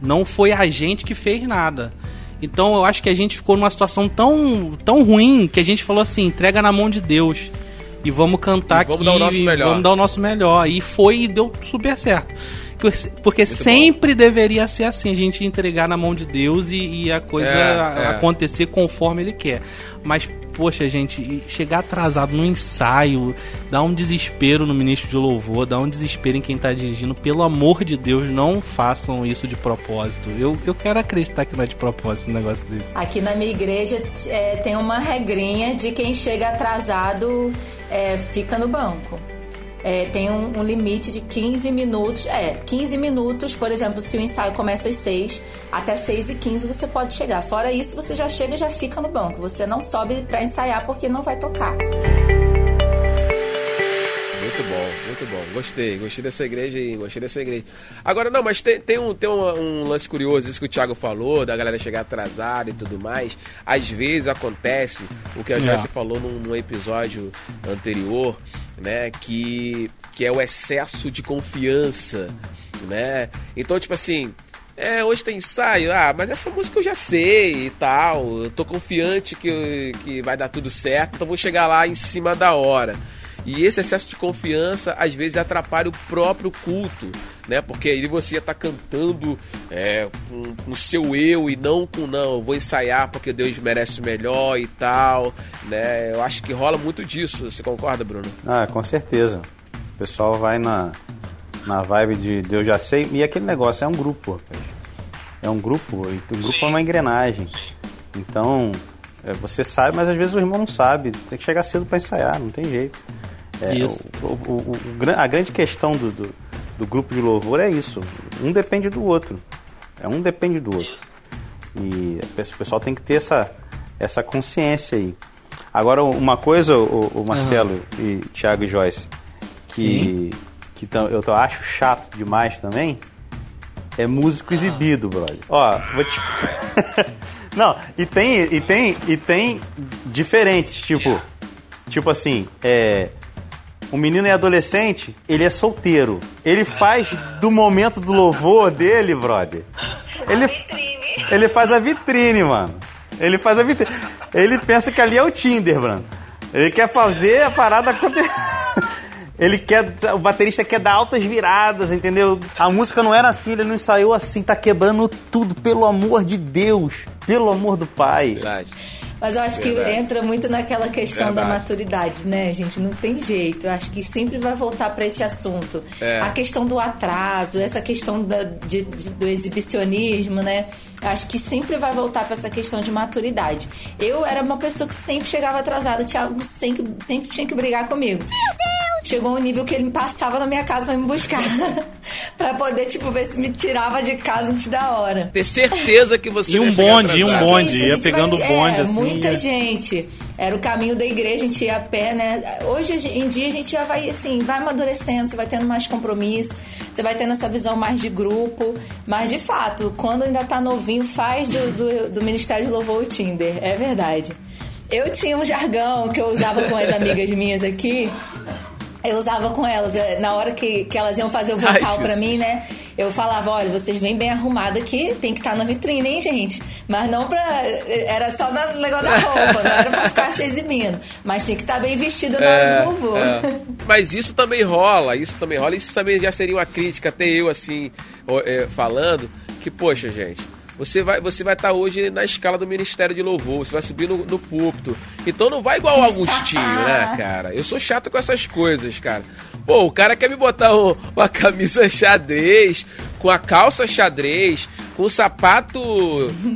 Não foi a gente que fez nada. Então eu acho que a gente ficou numa situação tão, tão ruim que a gente falou assim: entrega na mão de Deus. E vamos cantar e vamos aqui. Dar o nosso melhor. Vamos dar o nosso melhor. E foi e deu super certo. Porque Muito sempre bom. deveria ser assim, a gente entregar na mão de Deus e, e a coisa é, é. acontecer conforme Ele quer. Mas poxa, gente, chegar atrasado no ensaio, dá um desespero no ministro de louvor, dá um desespero em quem tá dirigindo. Pelo amor de Deus, não façam isso de propósito. Eu, eu quero acreditar que não é de propósito um negócio desse. Aqui na minha igreja é, tem uma regrinha de quem chega atrasado é, fica no banco é, tem um, um, limite de 15 minutos. É, 15 minutos, por exemplo, se o ensaio começa às 6, até 6 e 15 você pode chegar. Fora isso, você já chega e já fica no banco. Você não sobe para ensaiar porque não vai tocar. Muito bom, muito bom. Gostei, gostei dessa igreja aí, gostei dessa igreja. Agora, não, mas tem, tem, um, tem um, um, lance curioso, isso que o Thiago falou, da galera chegar atrasada e tudo mais. Às vezes acontece o que a Jesse é. falou num, num episódio anterior, né? Que, que é o excesso de confiança, né? Então, tipo assim, é, hoje tem ensaio, ah, mas essa música eu já sei e tal, eu tô confiante que, que vai dar tudo certo, então vou chegar lá em cima da hora. E esse excesso de confiança às vezes atrapalha o próprio culto, né? Porque aí você ia estar tá cantando é, com, com o seu eu e não com não, vou ensaiar porque Deus merece o melhor e tal, né? Eu acho que rola muito disso. Você concorda, Bruno? Ah, com certeza. O pessoal vai na, na vibe de Deus já sei. E aquele negócio é um grupo. É um grupo, e o grupo é uma engrenagem. Então, é, você sabe, mas às vezes o irmão não sabe. Tem que chegar cedo para ensaiar, não tem jeito. É, o, o, o, a grande questão do, do, do, grupo de louvor é isso. Um depende do outro. É um depende do outro. E o pessoal tem que ter essa, essa consciência aí. Agora, uma coisa, o, Marcelo uhum. e Thiago e Joyce, que, que eu acho chato demais também, é músico exibido, brother. Ó, vou te. [laughs] Não, e tem, e tem, e tem diferentes, tipo. Tipo assim, é o menino é adolescente, ele é solteiro. Ele faz do momento do louvor dele, brother. Ele, ele faz a vitrine, mano. Ele faz a vitrine. Ele pensa que ali é o Tinder, mano. Ele quer fazer a parada acontecer. [laughs] Ele quer. O baterista quer dar altas viradas, entendeu? A música não era assim, ele não ensaiou assim, tá quebrando tudo, pelo amor de Deus. Pelo amor do Pai. Verdade. Mas eu acho Verdade. que entra muito naquela questão da Verdade. maturidade, né, gente? Não tem jeito. Eu acho que sempre vai voltar para esse assunto. É. A questão do atraso, essa questão da- de- de- do exibicionismo, né? Eu Acho que sempre vai voltar para essa questão de maturidade. Eu era uma pessoa que sempre chegava atrasada. O Thiago sempre, sempre tinha que brigar comigo. Chegou um nível que ele me passava na minha casa pra me buscar. [laughs] pra poder, tipo, ver se me tirava de casa antes da hora. Ter certeza que você E um bonde, e um bonde. Ia pegando vai- o bonde, é, assim, Muita gente. Era o caminho da igreja, a gente ia a pé, né? Hoje em dia a gente já vai assim, vai amadurecendo, você vai tendo mais compromisso, você vai tendo essa visão mais de grupo. Mas de fato, quando ainda tá novinho, faz do, do, do Ministério de Louvor o Tinder. É verdade. Eu tinha um jargão que eu usava com as amigas [laughs] minhas aqui. Eu usava com elas, eh, na hora que, que elas iam fazer o vocal pra Jesus. mim, né? Eu falava, olha, vocês vêm bem arrumada aqui, tem que estar na vitrine, hein, gente? Mas não pra. Era só no negócio da [laughs] roupa, não era pra ficar se exibindo. Mas tinha que estar bem vestida na hora do louvor. é. [laughs] Mas isso também rola, isso também rola. Isso também já seria uma crítica, até eu assim, é, falando, que, poxa, gente, você vai você vai estar hoje na escala do Ministério de Louvor, você vai subir no, no púlpito. Então não vai igual o Agostinho, né, [laughs] cara? Eu sou chato com essas coisas, cara. Pô, o cara quer me botar um- uma camisa xadrez, com a calça xadrez, com o sapato,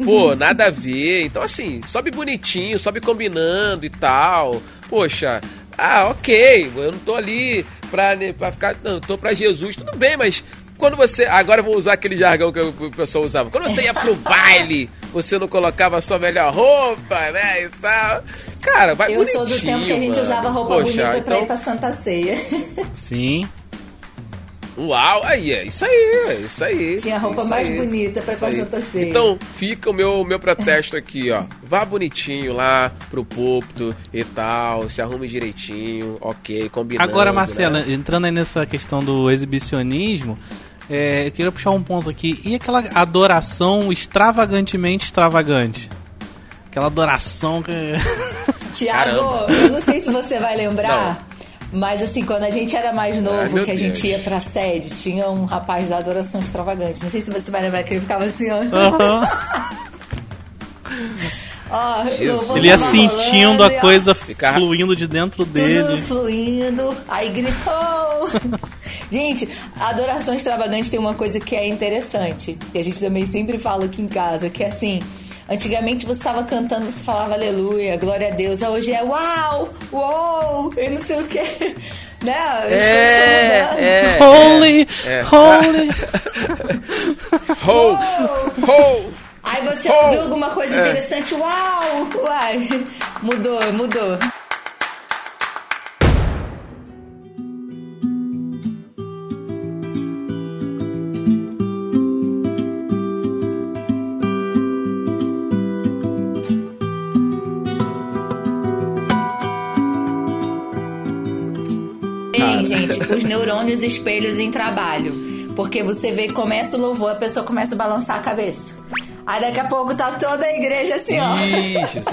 pô, [laughs] nada a ver. Então, assim, sobe bonitinho, sobe combinando e tal. Poxa, ah, ok, eu não tô ali pra, né, pra ficar. Não, eu tô pra Jesus, tudo bem, mas quando você. Agora eu vou usar aquele jargão que o pessoal usava. Quando você ia pro baile, você não colocava a sua melhor roupa, né? E tal. Cara, vai Eu sou do tempo que a gente mano. usava roupa Poxa, bonita pra então, ir pra Santa Ceia. Sim. Uau, aí, é isso aí, é isso aí. Tinha a roupa mais aí, bonita pra ir pra. Santa Ceia. Então, fica o meu, meu protesto aqui, ó. Vá bonitinho lá pro púlpito e tal, se arrume direitinho, ok, combinando. Agora, Marcela, né? entrando aí nessa questão do exibicionismo, é, eu queria puxar um ponto aqui. E aquela adoração extravagantemente extravagante? Aquela adoração que. [laughs] Tiago, eu não sei se você vai lembrar, mas assim, quando a gente era mais novo, Ai, que a gente Deus. ia pra sede, tinha um rapaz da adoração extravagante. Não sei se você vai lembrar que ele ficava assim, ó. Aham. [laughs] ó Ele ia sentindo rolando, a ó, coisa Ficar- fluindo de dentro Tudo dele. fluindo, aí gritou. Gente, a adoração extravagante tem uma coisa que é interessante, que a gente também sempre fala aqui em casa, que é assim. Antigamente você estava cantando, você falava aleluia, glória a Deus. Hoje é uau, uou, e não sei o que. [laughs] Né? As coisas É, estão mudando. [laughs] é, Holy! é. Holy! [laughs] Ho, ho. Aí você ouviu alguma coisa é. interessante, uau, uai. Mudou, mudou. Gente, os neurônios espelhos em trabalho. Porque você vê, começa o louvor, a pessoa começa a balançar a cabeça. Aí daqui a pouco tá toda a igreja assim, ó. [laughs] Jesus.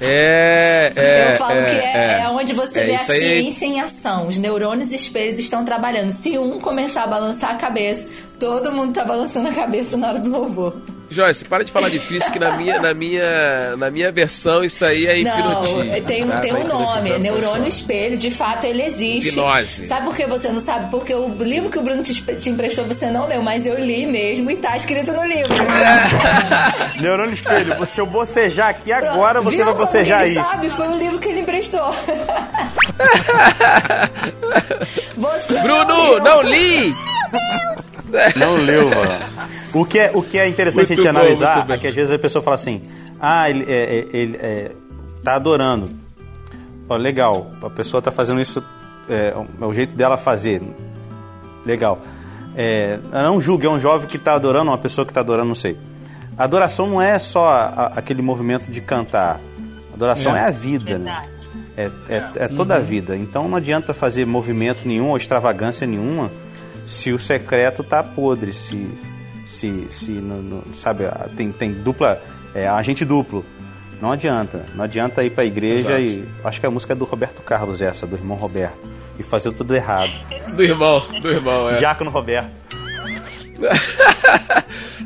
É, é. Eu falo que é, é onde você É vê a isso aí. ciência em ação. Os neurônios espelhos estão trabalhando. Se um começar a balançar a cabeça, todo mundo tá balançando a cabeça na hora do louvor. Joyce, para de falar difícil que na minha, na minha, na minha versão isso aí é Não, hipnotismo. tem, um- tá? tem um nome, é neurônio espelho, de fato ele existe. Hipnose. Sabe por que você não sabe? Porque o livro que o Bruno te, te emprestou você não leu, mas eu li mesmo e tá escrito no livro. [laughs] Neurônio espelho, se eu bocejar aqui agora, você Viu vai bocejar ele aí. sabe? Foi o livro que ele emprestou. [laughs] Você Bruno, não li! Não leu, mano. O que é, o que é interessante Muito a gente bom, analisar é que às vezes a pessoa fala assim: ah, ele, é, é, ele é, tá adorando. Ó, legal, a pessoa tá fazendo isso, é, é o jeito dela fazer. Legal. É, não julgue, é um jovem que está adorando, uma pessoa que está adorando, não sei. A adoração não é só a- aquele movimento de cantar. Adoração é, É. a vida, né? É, é, é toda a vida. Então não adianta fazer movimento nenhum ou extravagância nenhuma se o secreto tá podre, se, se, se no- no- sabe, a- tem, tem dupla, é, agente duplo. Não adianta. Não adianta ir pra igreja Exato. e. Acho que a música é do Roberto Carlos, essa, do irmão Roberto. E fazer tudo errado. Do irmão, do irmão, é. Diácono Roberto. [laughs]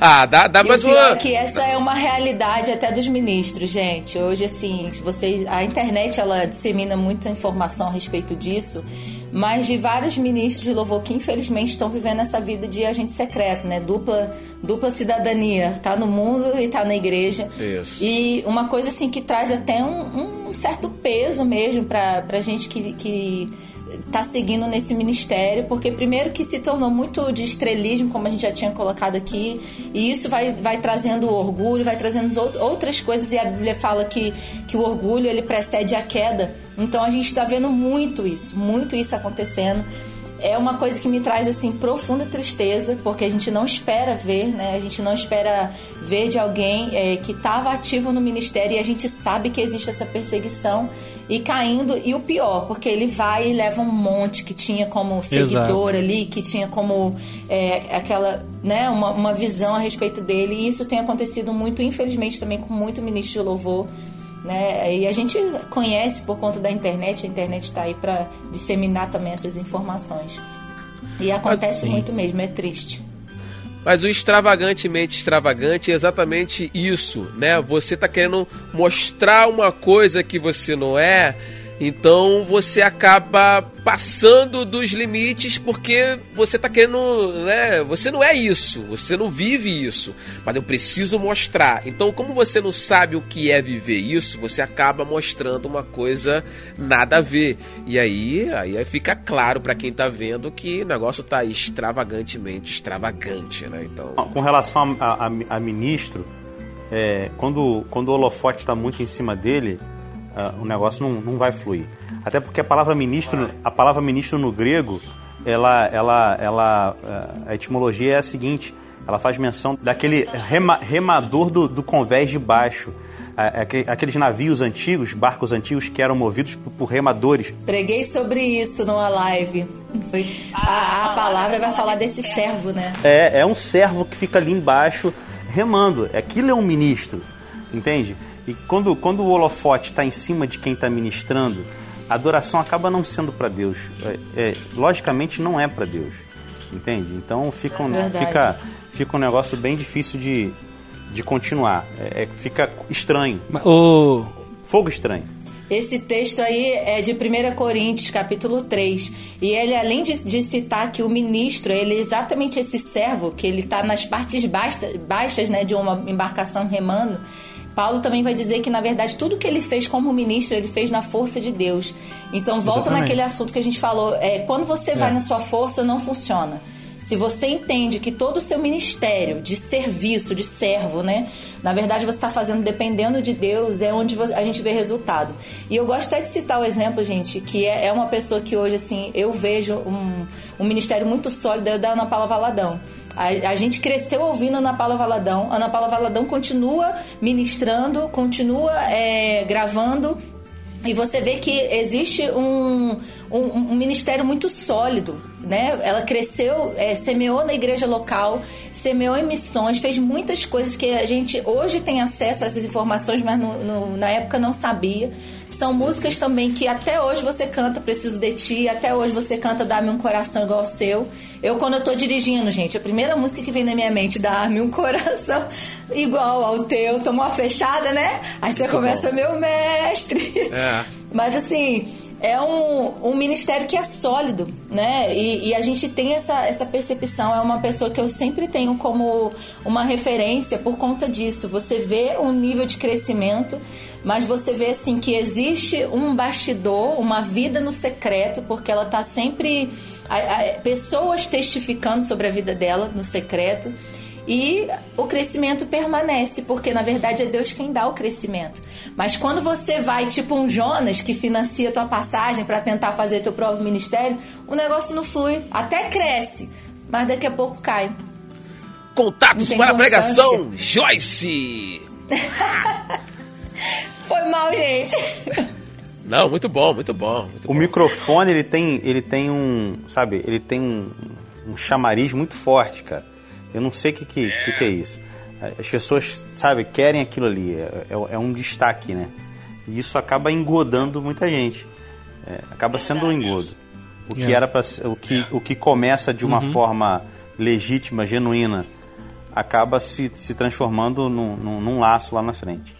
Ah, dá, dá E mais uma. é que essa é uma realidade até dos ministros, gente. Hoje, assim, vocês, a internet ela dissemina muita informação a respeito disso, mas de vários ministros de louvor que infelizmente estão vivendo essa vida de agente secreto, né? Dupla, dupla cidadania. Tá no mundo e tá na igreja. Isso. E uma coisa assim que traz até um, um certo peso mesmo pra, pra gente que, que tá seguindo nesse ministério, porque primeiro que se tornou muito de estrelismo, como a gente já tinha colocado aqui, e isso vai, vai trazendo orgulho, vai trazendo ou- outras coisas, e a Bíblia fala que, que o orgulho ele precede a queda. Então a gente está vendo muito isso, muito isso acontecendo. É uma coisa que me traz assim profunda tristeza, porque a gente não espera ver, né? A gente não espera ver de alguém é, que estava ativo no ministério e a gente sabe que existe essa perseguição e caindo. E o pior, porque ele vai e leva um monte que tinha como seguidor ali, que tinha como é, aquela, né, uma, uma visão a respeito dele. E isso tem acontecido muito, infelizmente, também com muito ministro de louvor. Né? E a gente conhece por conta da internet, a internet está aí para disseminar também essas informações. E acontece sim. muito mesmo, é triste. Mas o extravagantemente extravagante é exatamente isso, né? Você tá querendo mostrar uma coisa que você não é, então você acaba passando dos limites porque você tá querendo, né? Você não é isso, você não vive isso, mas eu preciso mostrar. Então, como você não sabe o que é viver isso, você acaba mostrando uma coisa nada a ver. E aí, aí fica claro pra quem tá vendo que o negócio tá extravagantemente extravagante, né? Então, Com relação a, a- a ministro, é, quando, quando o holofote está muito em cima dele, ah, o negócio não, não vai fluir. Até porque a palavra ministro, a palavra ministro no grego, ela, ela, ela, ah, a etimologia é a seguinte: ela faz menção daquele rema- remador do, do convés de baixo. Ah, aque- Aqueles navios antigos, barcos antigos que eram movidos por, remadores. Preguei sobre isso numa live. A, a palavra vai falar desse servo, né? É, é um servo que fica ali embaixo remando. Aquilo é um ministro, entende? E quando, quando o holofote está em cima de quem está ministrando, a adoração acaba não sendo para Deus. É, é, logicamente não é para Deus, entende? Então fica um, fica, fica um negócio bem difícil de, de continuar. É, é- fica estranho, ô, fogo estranho. Esse texto aí é de 1 Coríntios, capítulo 3. E ele, além de, de citar que o ministro, ele é exatamente esse servo, que ele está nas partes baixas, baixas né, de uma embarcação remando. Paulo também vai dizer que, na verdade, tudo que ele fez como ministro, ele fez na força de Deus. Então, volta Exatamente. naquele assunto que a gente falou. É, quando você vai na sua força, não funciona. Se você entende que todo o seu ministério de serviço, de servo, né? Na verdade, você está fazendo dependendo de Deus, é onde a gente vê resultado. E eu gosto até de citar o exemplo, gente, que é, é uma pessoa que hoje, assim, eu vejo um, um ministério muito sólido, é o da Ana Paula Valadão. A, a gente cresceu ouvindo Ana Paula Valadão. Ana Paula Valadão continua ministrando, continua é, gravando e você vê que existe um, um, um ministério muito sólido, né? Ela cresceu, é, semeou na igreja local, semeou em missões, fez muitas coisas que a gente hoje tem acesso a essas informações, mas no- no- na época não sabia. São músicas também que até hoje você canta Preciso de Ti, até hoje você canta Dá-me um Coração Igual ao Seu. Eu, quando eu tô dirigindo, gente, a primeira música que vem na minha mente, Dá-me um Coração [laughs] Igual ao Teu, tomou uma fechada, né? Aí você começa, meu mestre. É. [laughs] Mas assim, é um, um ministério que é sólido, né? E, e a gente tem essa, essa percepção. É uma pessoa que eu sempre tenho como uma referência por conta disso. Você vê um nível de crescimento, mas você vê assim que existe um bastidor, uma vida no secreto, porque ela tá sempre. a- a- pessoas testificando sobre a vida dela no secreto. E o crescimento permanece, porque na verdade é Deus quem dá o crescimento. Mas quando você vai, tipo um Jonas, que financia tua passagem para tentar fazer teu próprio ministério, o negócio não flui. Até cresce, mas daqui a pouco cai. contatos para a constância. pregação, Joyce! [laughs] Foi mal, gente. Não, muito bom, muito bom. Muito O bom. microfone, ele tem, ele tem um, sabe, ele tem um, um chamariz muito forte, cara. Eu não sei o que, que, que, que é isso. As pessoas, sabe, querem aquilo ali. É, é- é um destaque, né? E isso acaba engodando muita gente. É, acaba sendo um engodo. O que É. era para o que o que começa de uma forma legítima, genuína, acaba se, se transformando num, num, num laço lá na frente.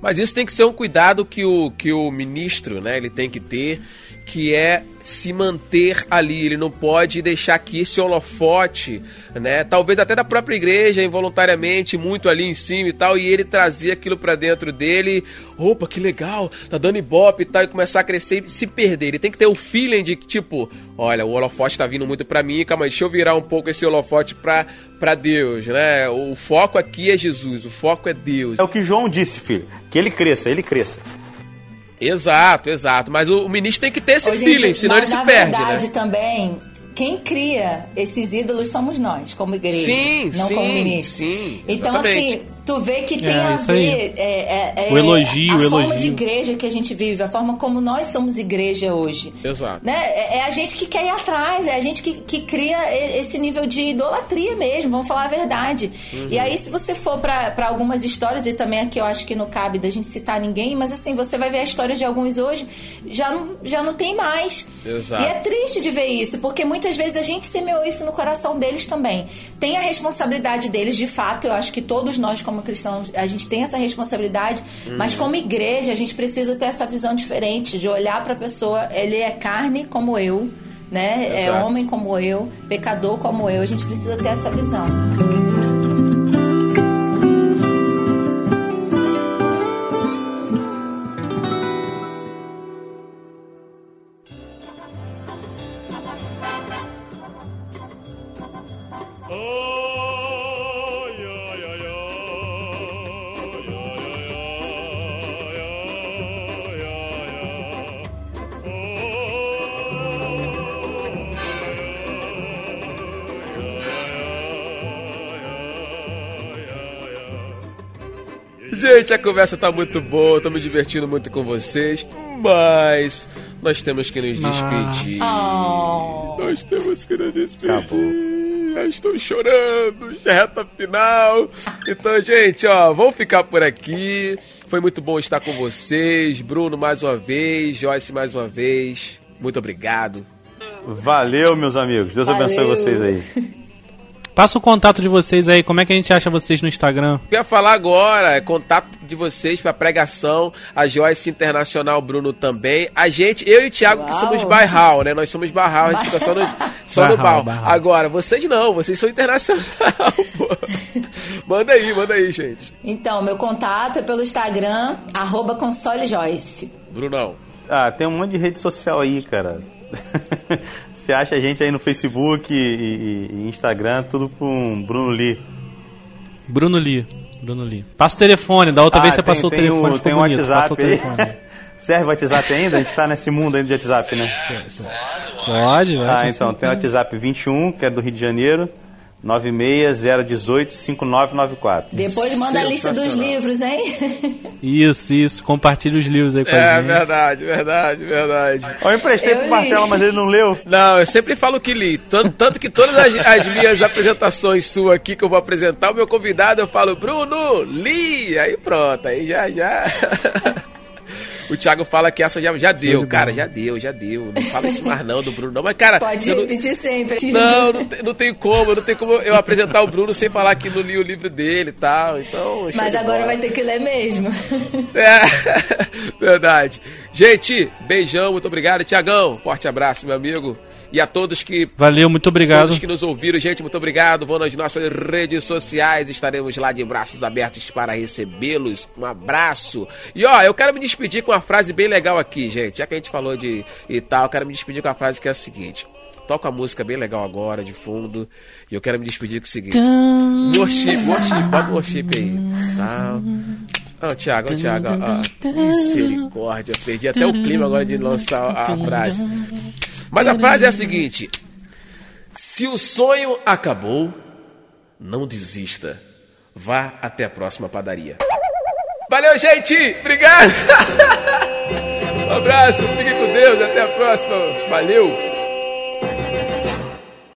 Mas isso tem que ser um cuidado que o, que o ministro, né, ele tem que ter, que é se manter ali. Ele não pode deixar que esse holofote, né, talvez até da própria igreja, involuntariamente, muito ali em cima e tal, e ele trazer aquilo para dentro dele. Opa, que legal, tá dando ibope e tal, e começar a crescer e se perder. Ele tem que ter o feeling de que, tipo, olha, o holofote tá vindo muito para mim, calma, deixa eu virar um pouco esse holofote pra, pra Deus, né? O foco aqui é Jesus, o foco é Deus. É o que João disse, filho. Que ele cresça, ele cresça. Exato, exato. Mas o, o ministro tem que ter esse Ô, feeling, gente, senão ele se na perde, verdade né? também, quem cria esses ídolos somos nós, como igreja, Sim, não sim, como ministro. sim, então, exatamente. assim, tu vê que tem É, a ver é, é, O é elogio, a o forma elogio. de igreja que a gente vive, a forma como nós somos igreja hoje. Exato. Né? É, é a gente que quer ir atrás, é a gente que, que cria esse nível de idolatria mesmo, vamos falar a verdade. Uhum. E aí, se você for pra pra algumas histórias, e também aqui eu acho que não cabe da gente citar ninguém, mas assim, você vai ver a história de alguns hoje, já não, já não tem mais. Exato. E é triste de ver isso, porque muitas vezes a gente semeou isso no coração deles também. Tem a responsabilidade deles, de fato, eu acho que todos nós, como cristãos, a gente tem essa responsabilidade, Uhum. mas como igreja, a gente precisa ter essa visão diferente, de olhar para a pessoa, ele é carne como eu, né? É Exato. homem como eu, pecador como eu, a gente precisa ter essa visão. Gente, a conversa tá muito boa, tô me divertindo muito com vocês, mas nós temos que nos despedir. Oh. Nós temos que nos despedir. Acabou. Já estou chorando, já é reta final. Então, gente, ó, vamos ficar por aqui. Foi muito bom estar com vocês. Bruno, mais uma vez. Joyce, mais uma vez. Muito obrigado. Valeu, meus amigos. Deus Valeu. abençoe vocês aí. Passa o contato de vocês aí, como é que a gente acha vocês no Instagram? Eu ia falar agora, é contato de vocês para pregação, a Joyce Internacional, Bruno também. A gente, eu e o Thiago, que Uau. somos Bairral, né? Nós somos Bairral, a gente fica só no, só no Bairral, bar. Bairral. Agora, vocês não, vocês são internacional, pô. [laughs] Manda aí, manda aí, gente. Então, meu contato é pelo Instagram, arroba console Joyce. Brunão. Ah, tem um monte de rede social aí, cara. [laughs] Você acha a gente aí no Facebook e, e- Instagram, tudo com Bruno Lee. Bruno Lee. Bruno Lee. Passa o telefone, da outra Ah, vez você tem- passou tem o telefone. o- tem um bonito, WhatsApp aí. [laughs] Serve o WhatsApp ainda? A gente tá nesse mundo ainda de WhatsApp, né? Pode, vai. Ah, então, tem o WhatsApp 21, que é do Rio de Janeiro, 960185994. Depois manda a lista dos livros, hein? Isso, isso. Compartilha os livros aí com É a gente. verdade, verdade, verdade. Eu emprestei Eu pro li. Marcelo, mas ele não leu. Não, eu sempre falo que li. Tanto, tanto que todas as, as minhas apresentações suas aqui que eu vou apresentar, o meu convidado, eu falo, Bruno, li! Aí pronto, aí já, já. [laughs] O Thiago fala que essa já, já deu, de cara, bola. já deu, já deu. Não fala isso mais não do Bruno, não. Mas, cara, Pode eu não, repetir sempre. não, não, tem, não tem como, não tem como eu apresentar o Bruno sem falar que não li o livro dele e tal. Então, Mas agora bola. vai ter que ler mesmo. É, [laughs] verdade. Gente, beijão, muito obrigado. Tiagão, forte abraço, meu amigo. E a todos que Valeu, muito obrigado. Todos que nos ouviram, gente, muito obrigado. Vão nas nossas redes sociais, estaremos lá de braços abertos para recebê-los. Um abraço. E ó, eu quero me despedir com uma frase bem legal aqui, gente. Já que a gente falou de e tal, eu quero me despedir com a frase que é a seguinte. Toca uma música bem legal agora, de fundo. E eu quero me despedir com o seguinte. Worship, worship, bota o worship aí. Tá. Ó, Thiago, ó, Thiago, ó, ó. Misericórdia, perdi até o clima agora de lançar a frase. Mas a frase é a seguinte: Se o sonho acabou, não desista. Vá até a próxima padaria. Valeu, gente! Obrigado! [laughs] Um abraço, fique com Deus, até a próxima. Valeu!